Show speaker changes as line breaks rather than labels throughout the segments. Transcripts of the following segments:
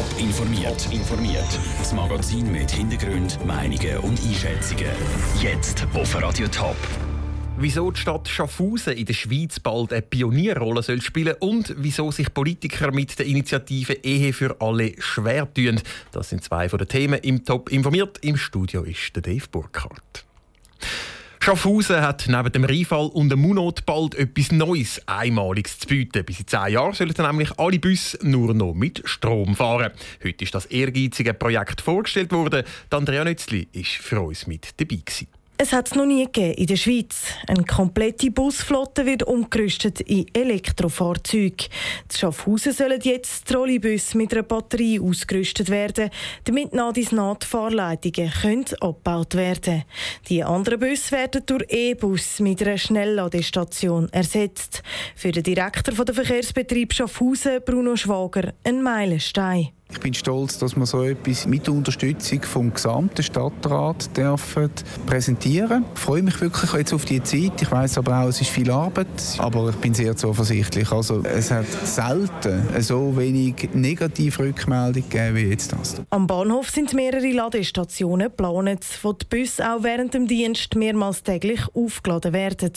Top informiert. informiert. Das Magazin mit Hintergrund, Meinungen und Einschätzungen. Jetzt auf Radio Top.
Wieso die Stadt Schaffhausen in der Schweiz bald eine Pionierrolle soll spielen und wieso sich Politiker mit der Initiative Ehe für alle schwer tun. Das sind zwei von den Themen im Top informiert. Im Studio ist der Dave Burkhardt. Schaffhausen hat neben dem Rheinfall und dem Munot bald etwas Neues, Einmaliges zu bieten. Bis in zehn Jahren sollen dann nämlich alle Busse nur noch mit Strom fahren. Heute ist das ehrgeizige Projekt vorgestellt worden. Andrea Nützli war für uns mit dabei. Gewesen.
Es hat es noch nie gegeben in der Schweiz. Eine komplette Busflotte wird umgerüstet in Elektrofahrzeuge. Die Schaffhausen sollen jetzt Trolleybus mit einer Batterie ausgerüstet werden, damit nach die Fahrleitungen können abgebaut werden Die anderen Busse werden durch E-Bus mit einer Schnellladestation ersetzt. Für den Direktor des Verkehrsbetriebs Schaffhausen, Bruno Schwager, ein Meilenstein.
Ich bin stolz, dass wir so etwas mit Unterstützung vom gesamten Stadtrat dürfen präsentieren. Ich freue mich wirklich jetzt auf die Zeit. Ich weiß aber auch, es ist viel Arbeit, aber ich bin sehr zuversichtlich. Also es hat selten so wenig negative Rückmeldungen gegeben wie jetzt das.
Am Bahnhof sind mehrere Ladestationen geplant, wo die Busse auch während dem Dienst mehrmals täglich aufgeladen werden,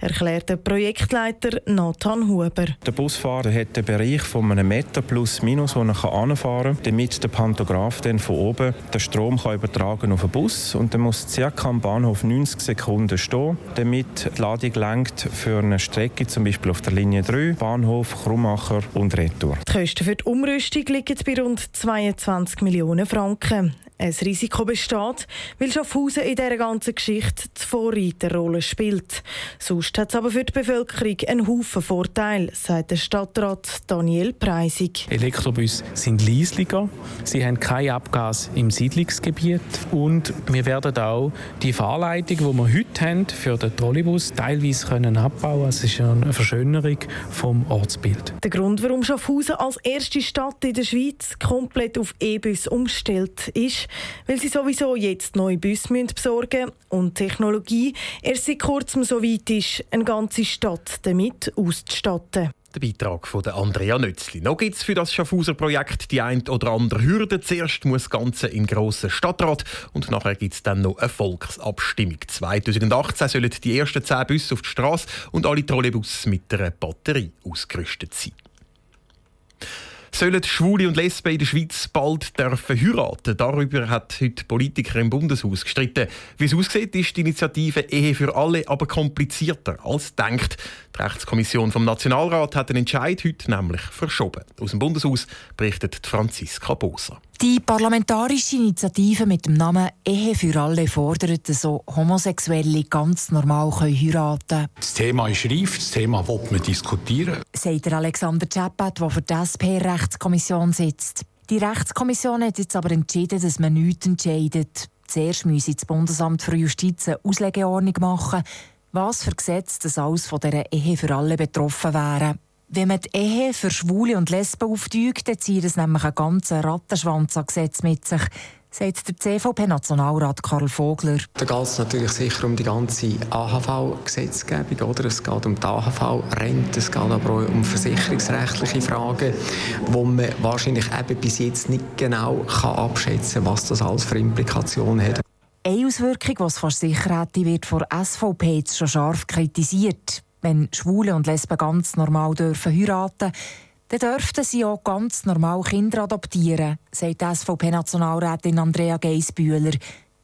erklärt der Projektleiter Nathan Huber.
Der Busfahrer hat den Bereich von einem Meter plus minus, wo er anfahren kann fahren, damit der Pantograph dann von oben den Strom übertragen auf den Bus und dann muss circa am Bahnhof 90 Sekunden stehen, damit die Ladung lenkt für eine Strecke, zum Beispiel auf der Linie 3, Bahnhof, Krummacher und Retour.
Die Kosten für die Umrüstung liegen bei rund 22 Millionen Franken. Ein Risiko besteht, weil Schaffhausen in dieser ganzen Geschichte die Vorreiterrolle spielt. Sonst hat es aber für die Bevölkerung einen Haufen Vorteil, sagt der Stadtrat Daniel Preisig.
Elektrobus sind leislicher, sie haben kein Abgas im Siedlungsgebiet und wir werden auch die Fahrleitung, die wir heute haben, für den Trolleybus teilweise können abbauen. Es ist eine Verschönerung vom Ortsbild.
Der Grund, warum Schaffhausen als erste Stadt in der Schweiz komplett auf E-Bus umgestellt ist, weil sie sowieso jetzt neue Busse besorgen müssen und Technologie erst seit kurzem so weit ist, eine ganze Stadt damit auszustatten.
Der Beitrag von Andrea Nützli. Noch gibt es für das Schaffhauser Projekt die ein oder andere Hürde. Zuerst muss das Ganze in grossen Stadtrat und nachher gibt es dann noch eine Volksabstimmung. 2018 sollen die ersten 10 Busse auf die Straße und alle Trolleybusse mit einer Batterie ausgerüstet sein sollen Schwule und Lesben in der Schweiz bald dürfen heiraten. Darüber hat heute Politiker im Bundeshaus gestritten. Wie es aussieht, ist die Initiative Ehe für alle aber komplizierter als denkt. Die Rechtskommission vom Nationalrat hat den Entscheid heute nämlich verschoben. Aus dem Bundeshaus berichtet Franziska Boser.
Die parlamentarische Initiative mit dem Namen Ehe für alle fordert, so Homosexuelle ganz normal heiraten können.
Das Thema ist reif, das Thema will man diskutieren.
Sagt der Alexander Czappat, der für die SP-Rechtskommission sitzt. Die Rechtskommission hat jetzt aber entschieden, dass man nichts entscheidet. Zuerst müsse das Bundesamt für Justiz eine Auslegeordnung machen, was für Gesetze das alles von dieser Ehe für alle betroffen wären. Wenn man die Ehe für Schwule und Lesben aufdeugt, dann zieht es nämlich einen ganzen Rattenschwanz an Gesetz mit sich, sagt der CVP-Nationalrat Karl Vogler.
Da geht es natürlich sicher um die ganze AHV-Gesetzgebung. Es geht um die AHV-Rente, es geht aber auch um versicherungsrechtliche Fragen, wo man wahrscheinlich eben bis jetzt nicht genau kann abschätzen kann, was das alles für Implikationen hat.
Eine Auswirkung, die es fast sicher hätte, wird von SVP jetzt schon scharf kritisiert wenn Schwule und Lesben ganz normal dürfen heiraten dann dürften sie auch ganz normal Kinder adoptieren, sagt die SVP-Nationalrätin Andrea Geisbühler.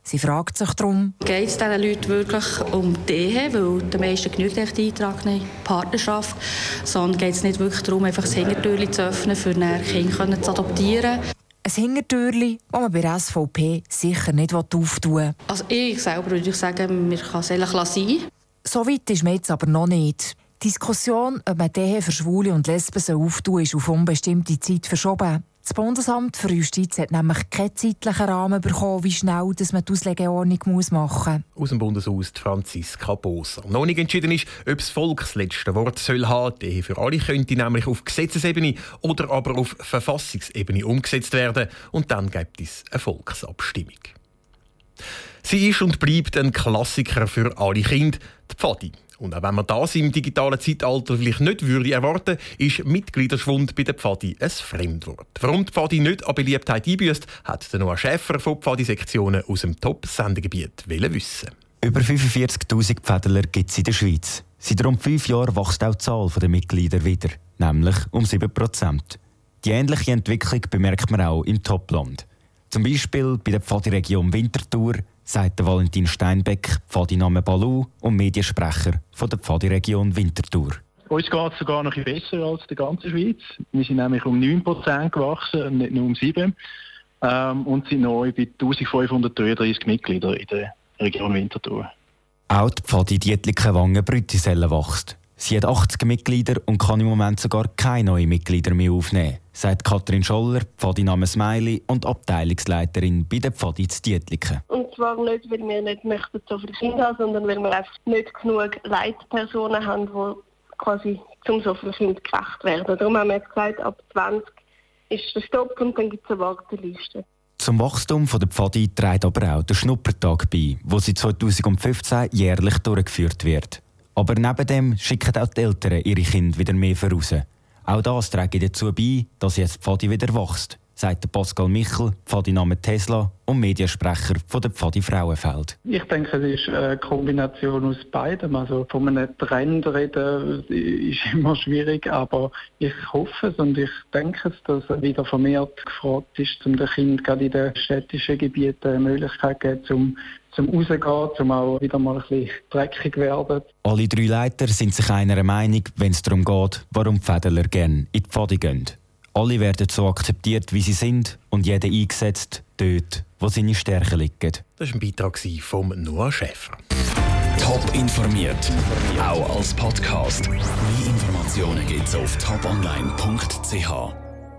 Sie fragt sich darum,
geht es diesen Leuten wirklich um die Ehe, weil die meisten genügt echt eintragene Partnerschaft, sondern geht es nicht wirklich darum, einfach das Hintertürchen zu öffnen, für ein Kind zu adoptieren.
Ein Hintertürchen, das man bei der SVP sicher nicht auftun will.
Also ich selber würde ich sagen, wir können es sein.
So weit ist man jetzt aber noch nicht. Die Diskussion, ob man Ehe für Schwule und Lesben auftun ist auf unbestimmte Zeit verschoben. Das Bundesamt für Justiz hat nämlich keinen zeitlichen Rahmen bekommen, wie schnell dass man die Auslegeordnung machen
muss. Aus dem Bundeshaus Franziska Boser. Noch nicht entschieden ist, ob das Volk das letzte Wort soll haben. Ehe für alle könnte nämlich auf Gesetzesebene oder aber auf Verfassungsebene umgesetzt werden. Und dann gibt es eine Volksabstimmung. Sie ist und bleibt ein Klassiker für alle Kinder, die Pfadi. Und auch wenn man das im digitalen Zeitalter vielleicht nicht würde erwarten, ist Mitgliederschwund bei der Pfadi ein Fremdwort. Warum die Pfadi nicht an Beliebtheit einbüßt, hat der Noah Schäfer von Pfadi-Sektionen aus dem Top-Sendegebiet wissen.
Über 45.000 Pfädler gibt es in der Schweiz. Seit rund fünf Jahren wächst auch die Zahl der Mitglieder wieder, nämlich um 7% Die ähnliche Entwicklung bemerkt man auch im Topland. Zum Beispiel bei der Pfadi-Region Winterthur, sagt Valentin Steinbeck, Pfadi-Name Balu und Mediensprecher von der Pfadi-Region Winterthur.
Uns geht es sogar noch besser als die ganze Schweiz. Wir sind nämlich um 9% gewachsen, nicht nur um 7%. Ähm, und sind neu bei 1533 Mitgliedern in der Region Winterthur.
Auch die Pfadi Dietliken Brütiselle wächst. Sie hat 80 Mitglieder und kann im Moment sogar keine neuen Mitglieder mehr aufnehmen, sagt Katrin Scholler, Pfadiname Smiley und Abteilungsleiterin bei der Pfadi Dietliken.
Und zwar nicht, weil wir nicht möchten so viele Kinder haben, sondern weil wir einfach nicht genug Leitpersonen haben, die quasi zum so vielen Kindern gerecht werden. Darum haben wir jetzt gesagt, ab 20 ist der Stopp und dann gibt es eine Warteliste.
Zum Wachstum der Pfadi trägt aber auch der Schnuppertag bei, wo seit 2015 jährlich durchgeführt wird. Aber neben dem schicken auch die Eltern ihre Kinder wieder mehr voraus. Auch das trägt dazu bei, dass jetzt die Pfadi wieder wächst sagt Pascal Michel, Pfadi-Name Tesla und Mediensprecher von der Pfadi Frauenfeld.
Ich denke, es ist eine Kombination aus beidem. Also von einem Trend reden ist immer schwierig, aber ich hoffe es und ich denke es, dass wieder vermehrt gefragt ist, um den Kindern gerade in den städtischen Gebieten eine Möglichkeit zu geben, zum zum rausgehen, zum auch wieder mal ein bisschen dreckig werden.
Alle drei Leiter sind sich einer Meinung, wenn es darum geht, warum Fädler gerne in die Pfadi gehen. Alle werden so akzeptiert, wie sie sind und jeder eingesetzt dort, wo seine Stärken liegen.
Das war ein Beitrag von Noah Schäfer.
Top informiert, auch als Podcast. Mehr Informationen gibt es auf toponline.ch.